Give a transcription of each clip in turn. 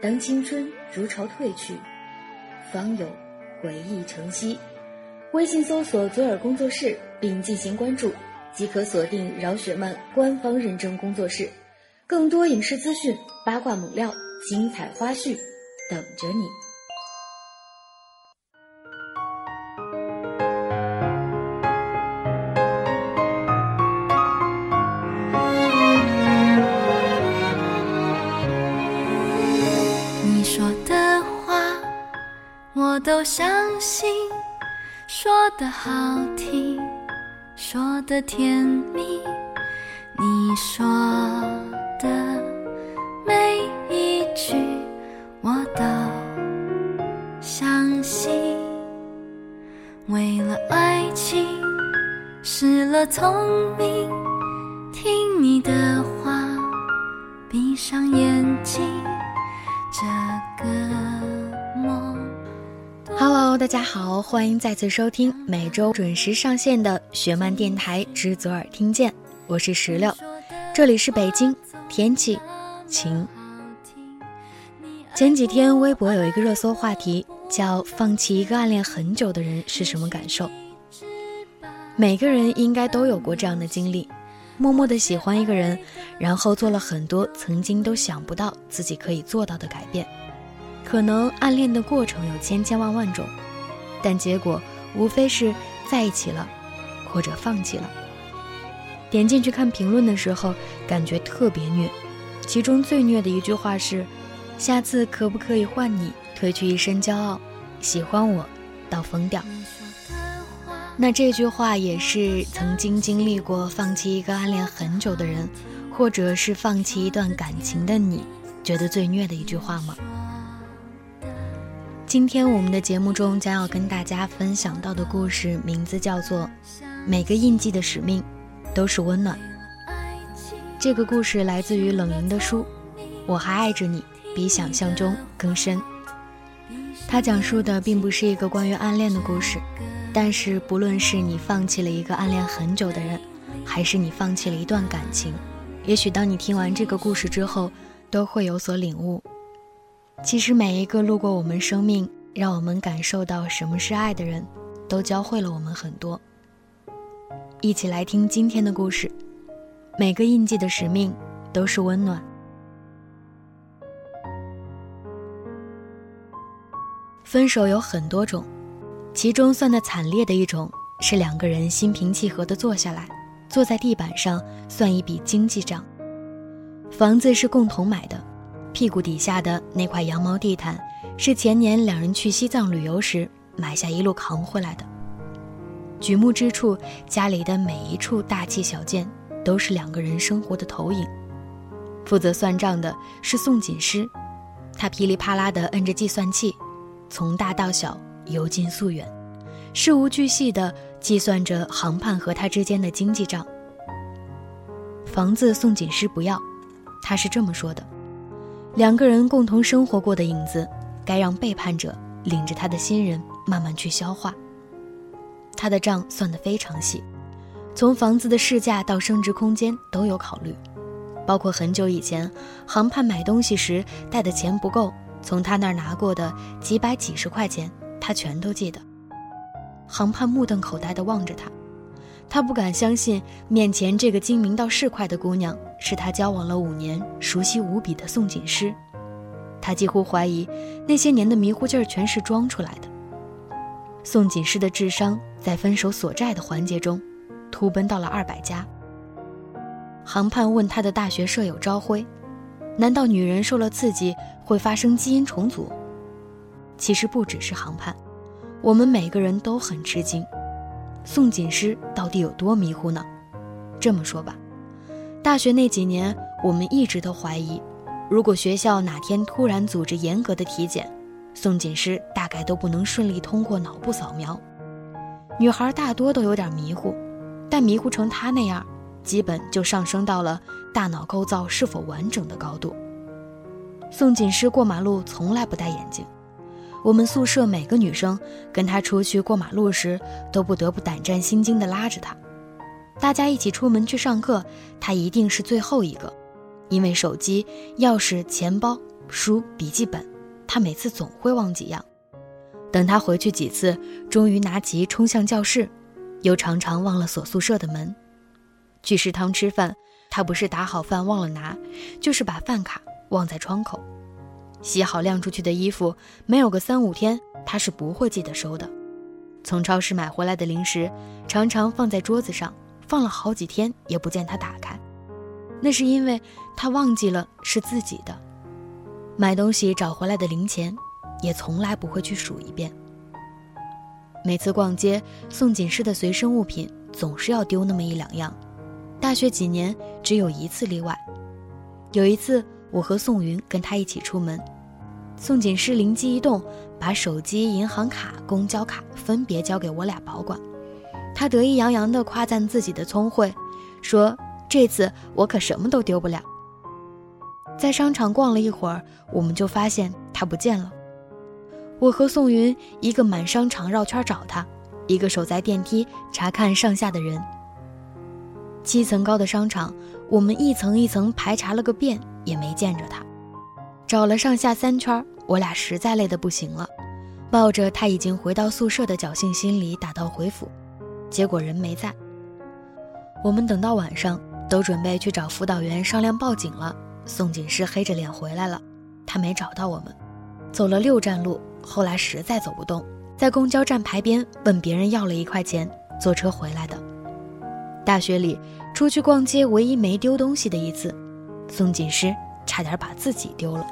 当青春如潮退去，方有回忆成昔。微信搜索“左耳工作室”并进行关注，即可锁定饶雪漫官方认证工作室，更多影视资讯、八卦猛料、精彩花絮等着你。心，说的好听，说的甜蜜，你说的每一句我都相信。为了爱情失了聪明，大家好，欢迎再次收听每周准时上线的雪漫电台之左耳听见，我是石榴，这里是北京，天气晴。前几天微博有一个热搜话题，叫“放弃一个暗恋很久的人是什么感受”。每个人应该都有过这样的经历，默默的喜欢一个人，然后做了很多曾经都想不到自己可以做到的改变。可能暗恋的过程有千千万万种。但结果无非是在一起了，或者放弃了。点进去看评论的时候，感觉特别虐。其中最虐的一句话是：“下次可不可以换你，褪去一身骄傲，喜欢我到疯掉。”那这句话也是曾经经历过放弃一个暗恋很久的人，或者是放弃一段感情的你，觉得最虐的一句话吗？今天我们的节目中将要跟大家分享到的故事，名字叫做《每个印记的使命都是温暖》。这个故事来自于冷莹的书《我还爱着你》，比想象中更深。它讲述的并不是一个关于暗恋的故事，但是不论是你放弃了一个暗恋很久的人，还是你放弃了一段感情，也许当你听完这个故事之后，都会有所领悟。其实每一个路过我们生命，让我们感受到什么是爱的人，都教会了我们很多。一起来听今天的故事。每个印记的使命都是温暖。分手有很多种，其中算的惨烈的一种是两个人心平气和的坐下来，坐在地板上算一笔经济账。房子是共同买的。屁股底下的那块羊毛地毯，是前年两人去西藏旅游时买下一路扛回来的。举目之处，家里的每一处大器小件，都是两个人生活的投影。负责算账的是宋锦诗，他噼里啪啦地摁着计算器，从大到小，由近溯远，事无巨细地计算着航盼和他之间的经济账。房子宋锦诗不要，他是这么说的。两个人共同生活过的影子，该让背叛者领着他的新人慢慢去消化。他的账算得非常细，从房子的市价到升值空间都有考虑，包括很久以前航盼买东西时带的钱不够，从他那儿拿过的几百几十块钱，他全都记得。航盼目瞪口呆地望着他。他不敢相信，面前这个精明到市侩的姑娘是他交往了五年、熟悉无比的宋锦诗。他几乎怀疑，那些年的迷糊劲儿全是装出来的。宋锦诗的智商在分手索债的环节中，突奔到了二百加。航盼问他的大学舍友朝晖：“难道女人受了刺激会发生基因重组？”其实不只是航盼，我们每个人都很吃惊。宋锦诗到底有多迷糊呢？这么说吧，大学那几年，我们一直都怀疑，如果学校哪天突然组织严格的体检，宋锦诗大概都不能顺利通过脑部扫描。女孩大多都有点迷糊，但迷糊成她那样，基本就上升到了大脑构造是否完整的高度。宋锦诗过马路从来不戴眼镜。我们宿舍每个女生跟他出去过马路时，都不得不胆战心惊地拉着他。大家一起出门去上课，他一定是最后一个，因为手机、钥匙、钱包书、笔记本，他每次总会忘几样。等他回去几次，终于拿急冲向教室，又常常忘了锁宿舍的门。去食堂吃饭，他不是打好饭忘了拿，就是把饭卡忘在窗口。洗好晾出去的衣服，没有个三五天，他是不会记得收的。从超市买回来的零食，常常放在桌子上，放了好几天也不见他打开。那是因为他忘记了是自己的。买东西找回来的零钱。也从来不会去数一遍。每次逛街，宋锦诗的随身物品总是要丢那么一两样。大学几年，只有一次例外。有一次，我和宋云跟他一起出门，宋锦诗灵机一动，把手机、银行卡、公交卡分别交给我俩保管。他得意洋洋地夸赞自己的聪慧，说：“这次我可什么都丢不了。”在商场逛了一会儿，我们就发现他不见了。我和宋云一个满商场绕圈找他，一个守在电梯查看上下的人。七层高的商场，我们一层一层排查了个遍，也没见着他。找了上下三圈，我俩实在累得不行了，抱着他已经回到宿舍的侥幸心理打道回府，结果人没在。我们等到晚上，都准备去找辅导员商量报警了。宋警师黑着脸回来了，他没找到我们，走了六站路。后来实在走不动，在公交站牌边问别人要了一块钱，坐车回来的。大学里出去逛街，唯一没丢东西的一次，宋锦诗差点把自己丢了。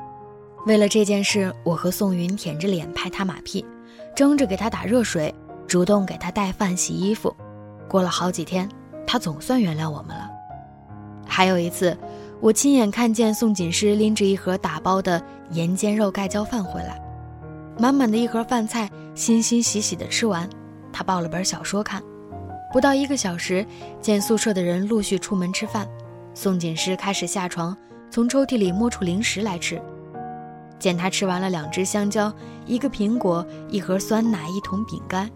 为了这件事，我和宋云舔着脸拍他马屁，争着给他打热水，主动给他带饭洗衣服。过了好几天，他总算原谅我们了。还有一次，我亲眼看见宋锦诗拎着一盒打包的盐煎肉盖浇饭回来。满满的一盒饭菜，欣欣喜喜地吃完，他抱了本小说看。不到一个小时，见宿舍的人陆续出门吃饭，宋锦诗开始下床，从抽屉里摸出零食来吃。见他吃完了两只香蕉、一个苹果、一盒酸奶、一桶饼干，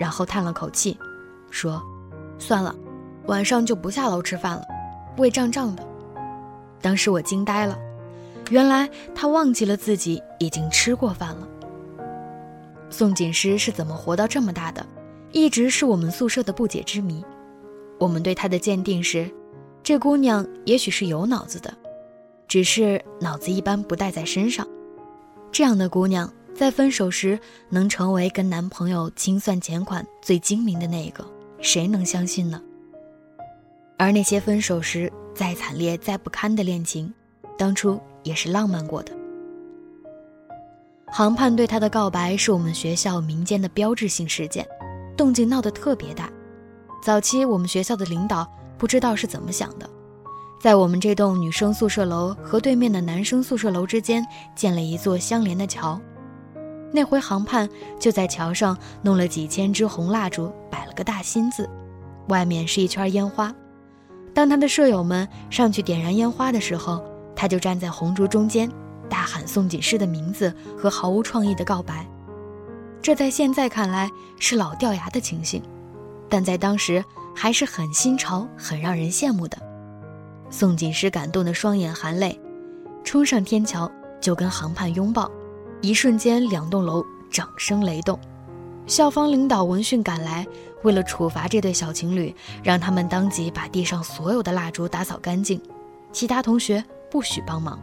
然后叹了口气，说：“算了，晚上就不下楼吃饭了，胃胀胀的。”当时我惊呆了，原来他忘记了自己已经吃过饭了。宋锦诗是怎么活到这么大的，一直是我们宿舍的不解之谜。我们对她的鉴定是，这姑娘也许是有脑子的，只是脑子一般不带在身上。这样的姑娘在分手时能成为跟男朋友清算钱款最精明的那一个，谁能相信呢？而那些分手时再惨烈再不堪的恋情，当初也是浪漫过的。杭盼对他的告白是我们学校民间的标志性事件，动静闹得特别大。早期我们学校的领导不知道是怎么想的，在我们这栋女生宿舍楼和对面的男生宿舍楼之间建了一座相连的桥。那回航盼就在桥上弄了几千支红蜡烛，摆了个大心字，外面是一圈烟花。当他的舍友们上去点燃烟花的时候，他就站在红烛中间。大喊宋锦诗的名字和毫无创意的告白，这在现在看来是老掉牙的情形，但在当时还是很新潮、很让人羡慕的。宋锦诗感动的双眼含泪，冲上天桥就跟航盼拥抱，一瞬间两栋楼掌声雷动。校方领导闻讯赶来，为了处罚这对小情侣，让他们当即把地上所有的蜡烛打扫干净，其他同学不许帮忙。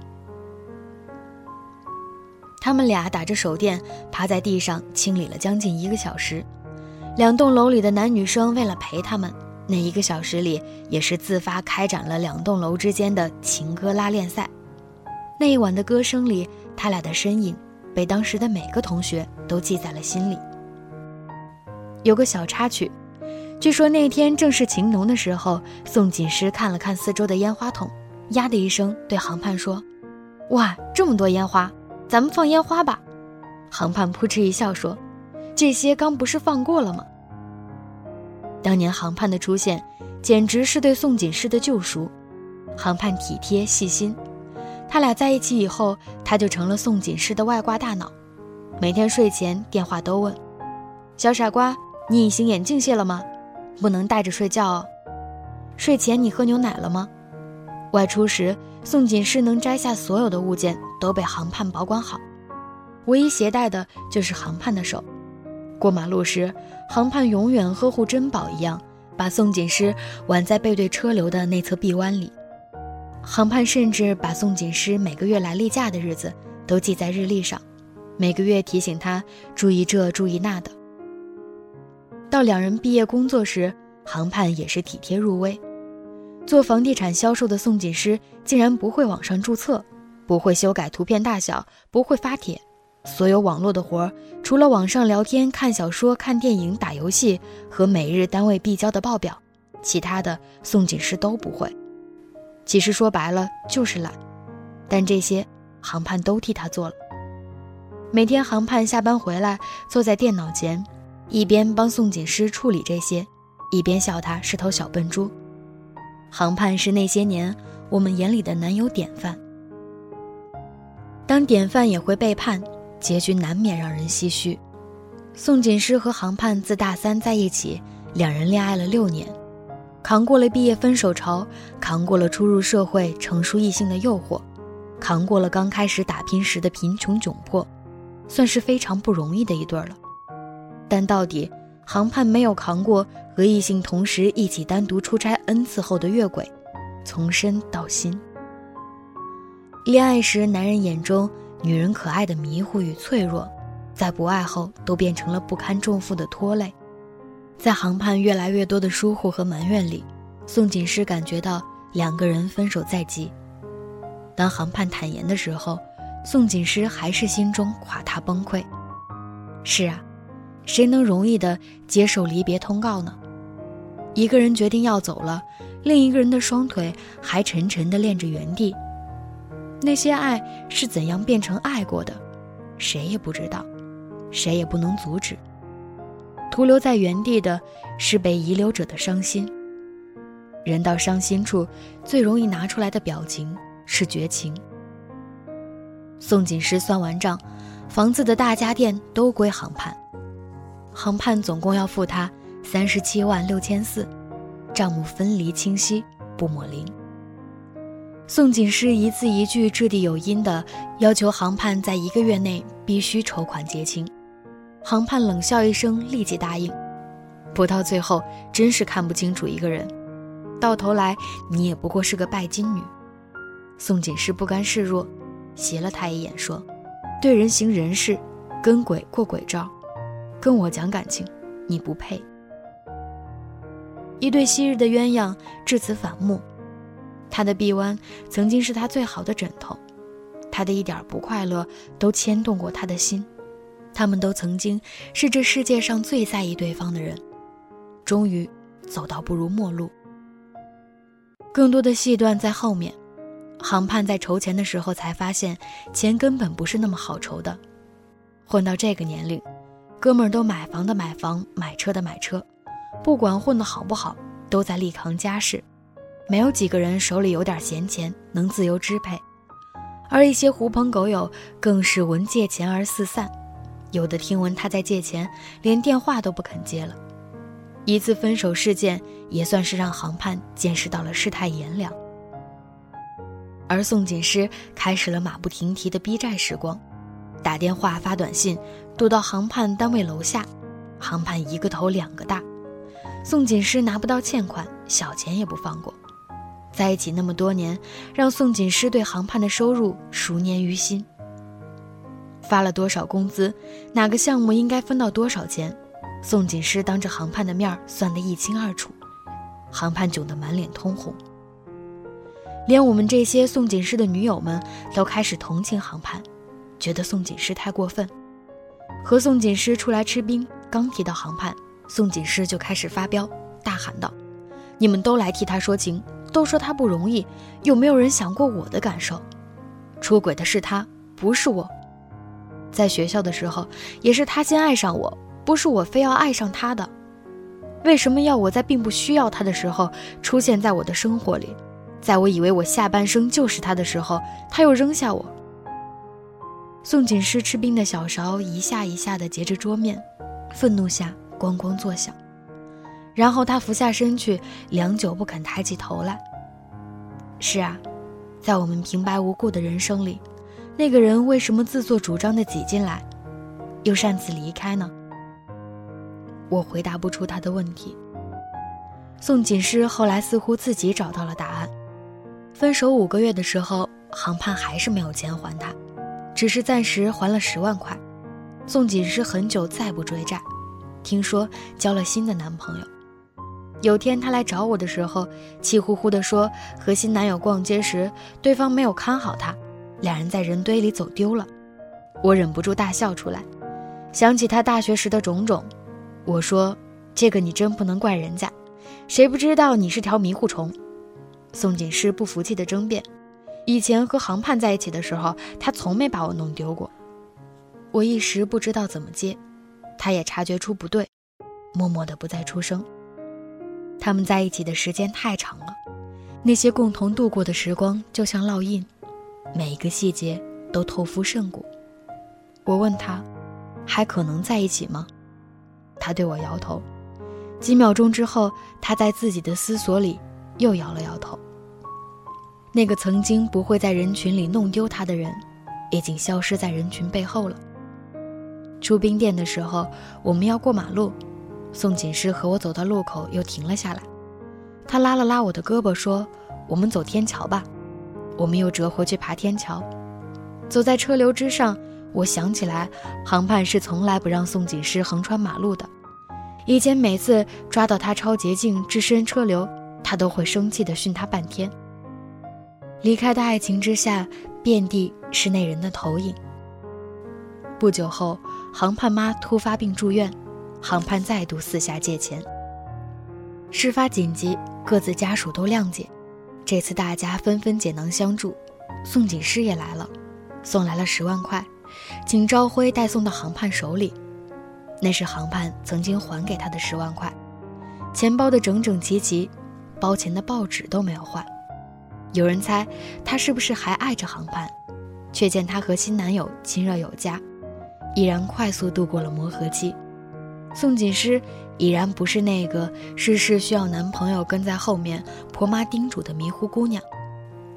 他们俩打着手电，趴在地上清理了将近一个小时。两栋楼里的男女生为了陪他们，那一个小时里也是自发开展了两栋楼之间的情歌拉练赛。那一晚的歌声里，他俩的身影被当时的每个同学都记在了心里。有个小插曲，据说那天正是情浓的时候，宋锦诗看了看四周的烟花筒，呀的一声对航盼说：“哇，这么多烟花！”咱们放烟花吧，航盼扑哧一笑说：“这些刚不是放过了吗？”当年杭盼的出现，简直是对宋锦诗的救赎。杭盼体贴细心，他俩在一起以后，他就成了宋锦诗的外挂大脑。每天睡前电话都问：“小傻瓜，你隐形眼镜卸了吗？不能戴着睡觉哦。睡前你喝牛奶了吗？”外出时，宋锦诗能摘下所有的物件。都被航盼保管好，唯一携带的就是航盼的手。过马路时，航盼永远呵护珍宝一样，把宋锦诗挽在背对车流的内侧臂弯里。航盼甚至把宋锦诗每个月来例假的日子都记在日历上，每个月提醒他注意这注意那的。到两人毕业工作时，航盼也是体贴入微。做房地产销售的宋锦诗竟然不会网上注册，不会修改图片大小，不会发帖。所有网络的活儿，除了网上聊天、看小说、看电影、打游戏和每日单位必交的报表，其他的宋锦诗都不会。其实说白了就是懒，但这些航盼都替他做了。每天航盼下班回来，坐在电脑前，一边帮宋锦诗处理这些，一边笑他是头小笨猪。航盼是那些年我们眼里的男友典范。当典范也会背叛，结局难免让人唏嘘。宋锦诗和杭盼自大三在一起，两人恋爱了六年，扛过了毕业分手潮，扛过了初入社会成熟异性的诱惑，扛过了刚开始打拼时的贫穷窘迫，算是非常不容易的一对了。但到底。航盼没有扛过和异性同时一起单独出差 n 次后的越轨，从身到心。恋爱时男人眼中女人可爱的迷糊与脆弱，在不爱后都变成了不堪重负的拖累。在航盼越来越多的疏忽和埋怨里，宋锦诗感觉到两个人分手在即。当航盼坦言的时候，宋锦诗还是心中垮塌崩溃。是啊。谁能容易的接受离别通告呢？一个人决定要走了，另一个人的双腿还沉沉的恋着原地。那些爱是怎样变成爱过的，谁也不知道，谁也不能阻止。徒留在原地的是被遗留者的伤心。人到伤心处，最容易拿出来的表情是绝情。宋锦诗算完账，房子的大家电都归航盼。航盼总共要付他三十七万六千四，账目分离清晰，不抹零。宋锦诗一字一句掷地有音的要求航盼在一个月内必须筹款结清，航盼冷笑一声，立即答应。不到最后，真是看不清楚一个人，到头来你也不过是个拜金女。宋锦诗不甘示弱，斜了他一眼说：“对人行人事，跟鬼过鬼招。”跟我讲感情，你不配。一对昔日的鸳鸯至此反目。他的臂弯曾经是他最好的枕头，他的一点不快乐都牵动过他的心。他们都曾经是这世界上最在意对方的人，终于走到不如陌路。更多的戏段在后面。航盼在筹钱的时候才发现，钱根本不是那么好筹的。混到这个年龄。哥们儿都买房的买房，买车的买车，不管混得好不好，都在力扛家事，没有几个人手里有点闲钱能自由支配，而一些狐朋狗友更是闻借钱而四散，有的听闻他在借钱，连电话都不肯接了。一次分手事件也算是让航盼见识到了世态炎凉，而宋锦诗开始了马不停蹄的逼债时光。打电话发短信，堵到航盼单位楼下，航盼一个头两个大。宋锦诗拿不到欠款，小钱也不放过。在一起那么多年，让宋锦诗对航盼的收入熟念于心。发了多少工资，哪个项目应该分到多少钱，宋锦诗当着航盼的面算得一清二楚。航盼窘得满脸通红，连我们这些宋锦诗的女友们都开始同情航盼。觉得宋锦诗太过分，和宋锦诗出来吃冰，刚提到航盼，宋锦诗就开始发飙，大喊道：“你们都来替他说情，都说他不容易，有没有人想过我的感受？出轨的是他，不是我。在学校的时候，也是他先爱上我，不是我非要爱上他的。为什么要我在并不需要他的时候出现在我的生活里？在我以为我下半生就是他的时候，他又扔下我？”宋锦诗吃冰的小勺一下一下地截着桌面，愤怒下咣咣作响。然后他俯下身去，良久不肯抬起头来。是啊，在我们平白无故的人生里，那个人为什么自作主张的挤进来，又擅自离开呢？我回答不出他的问题。宋锦诗后来似乎自己找到了答案。分手五个月的时候，航盼还是没有钱还他，只是暂时还了十万块。宋锦诗很久再不追债，听说交了新的男朋友。有天他来找我的时候，气呼呼地说和新男友逛街时，对方没有看好他，两人在人堆里走丢了。我忍不住大笑出来，想起他大学时的种种。我说：“这个你真不能怪人家，谁不知道你是条迷糊虫？”宋锦诗不服气地争辩：“以前和航盼在一起的时候，他从没把我弄丢过。”我一时不知道怎么接，他也察觉出不对，默默地不再出声。他们在一起的时间太长了，那些共同度过的时光就像烙印，每一个细节都透肤胜骨。我问他：“还可能在一起吗？”他对我摇头，几秒钟之后，他在自己的思索里又摇了摇头。那个曾经不会在人群里弄丢他的人，已经消失在人群背后了。出冰店的时候，我们要过马路，宋锦诗和我走到路口又停了下来，他拉了拉我的胳膊说：“我们走天桥吧。”我们又折回去爬天桥，走在车流之上。我想起来，航盼是从来不让宋锦诗横穿马路的。以前每次抓到他超捷径、置身车流，他都会生气地训他半天。离开的爱情之下，遍地是那人的投影。不久后，航盼妈突发病住院，航盼再度四下借钱。事发紧急，各自家属都谅解。这次大家纷纷解囊相助，宋锦诗也来了，送来了十万块。景朝晖带送到航盼手里，那是航盼曾经还给他的十万块，钱包的整整齐齐，包钱的报纸都没有换。有人猜他是不是还爱着航盼，却见他和新男友亲热有加，已然快速度过了磨合期。宋锦诗已然不是那个事事需要男朋友跟在后面婆妈叮嘱的迷糊姑娘，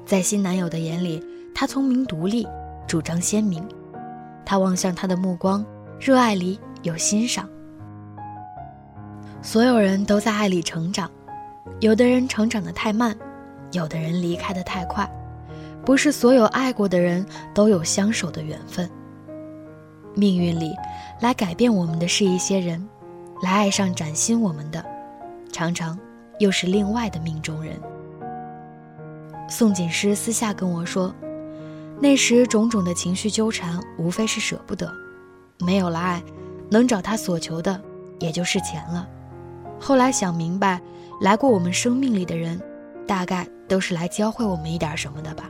在新男友的眼里，她聪明独立，主张鲜明。他望向他的目光，热爱里有欣赏。所有人都在爱里成长，有的人成长的太慢，有的人离开的太快。不是所有爱过的人都有相守的缘分。命运里，来改变我们的是一些人，来爱上崭新我们的，常常又是另外的命中人。宋锦诗私下跟我说。那时种种的情绪纠缠，无非是舍不得，没有了爱，能找他所求的也就是钱了。后来想明白，来过我们生命里的人，大概都是来教会我们一点什么的吧。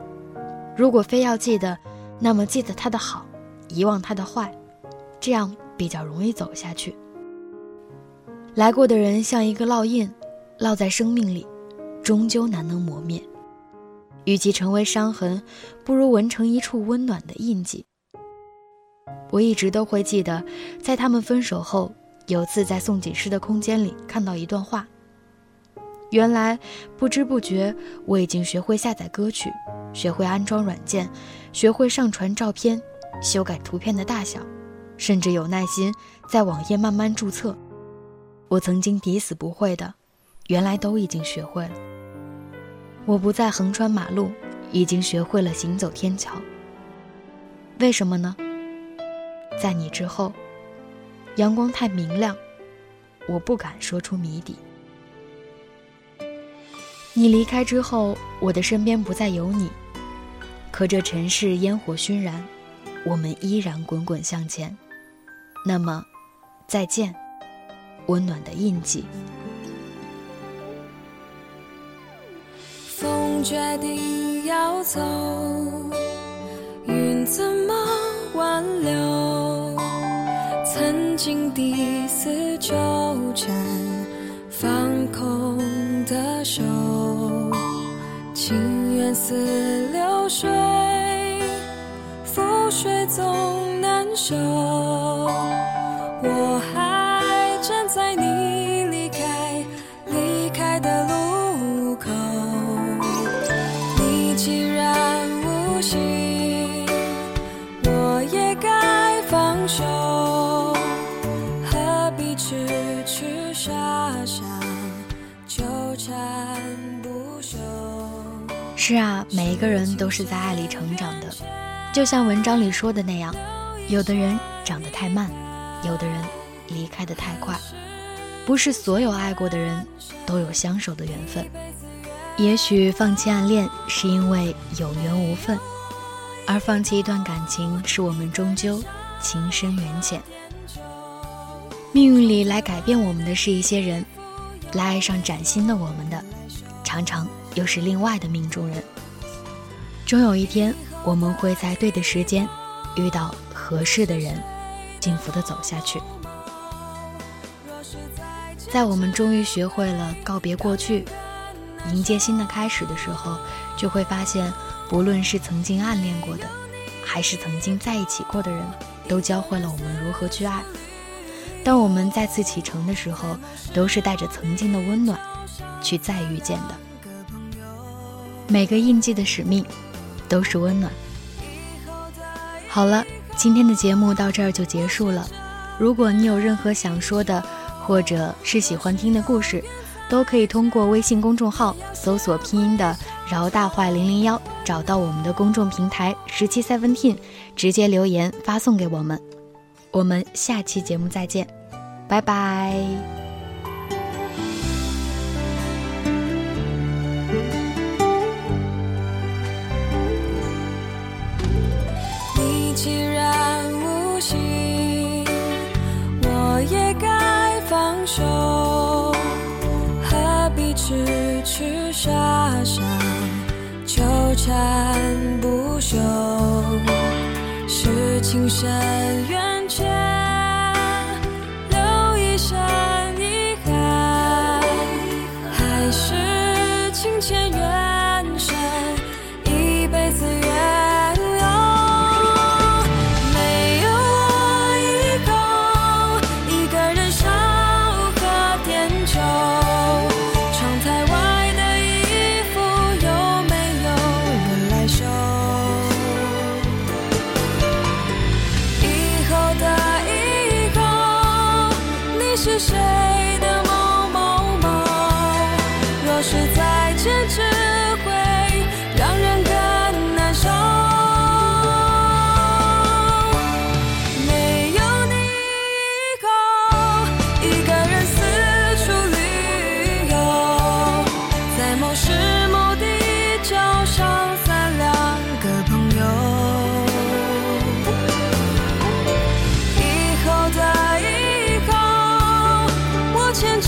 如果非要记得，那么记得他的好，遗忘他的坏，这样比较容易走下去。来过的人像一个烙印，烙在生命里，终究难能磨灭。与其成为伤痕，不如纹成一处温暖的印记。我一直都会记得，在他们分手后，有次在宋锦诗的空间里看到一段话。原来不知不觉，我已经学会下载歌曲，学会安装软件，学会上传照片，修改图片的大小，甚至有耐心在网页慢慢注册。我曾经抵死不会的，原来都已经学会了。我不再横穿马路，已经学会了行走天桥。为什么呢？在你之后，阳光太明亮，我不敢说出谜底。你离开之后，我的身边不再有你，可这尘世烟火熏燃，我们依然滚滚向前。那么，再见，温暖的印记。风决定要走，云怎么挽留？曾经第四纠缠，放空的手，情缘似流，水总难收。我还站在你离开，离开的路口，你既然无心，我也该放。手，何必痴痴傻傻纠缠不休？是啊，每一个人都是在爱里成长的，就像文章里说的那样，有的人长得太慢，有的人离开的太快。不是所有爱过的人都有相守的缘分，也许放弃暗恋是因为有缘无分，而放弃一段感情是我们终究情深缘浅。命运里来改变我们的是一些人，来爱上崭新的我们的，常常又是另外的命中人。终有一天，我们会在对的时间遇到合适的人，幸福的走下去。在我们终于学会了告别过去，迎接新的开始的时候，就会发现，不论是曾经暗恋过的，还是曾经在一起过的人，都教会了我们如何去爱。当我们再次启程的时候，都是带着曾经的温暖，去再遇见的。每个印记的使命，都是温暖。好了，今天的节目到这儿就结束了。如果你有任何想说的，或者是喜欢听的故事，都可以通过微信公众号搜索拼音的“饶大坏零零幺”，找到我们的公众平台十七 seventeen，直接留言发送给我们。我们下期节目再见，拜拜。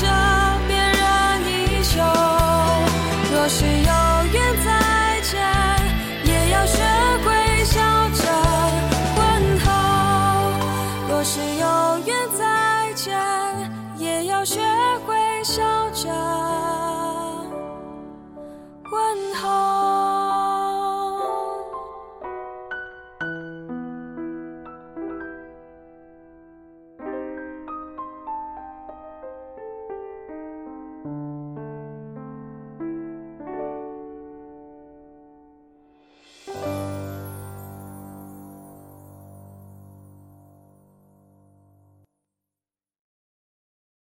illusion